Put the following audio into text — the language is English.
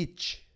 each.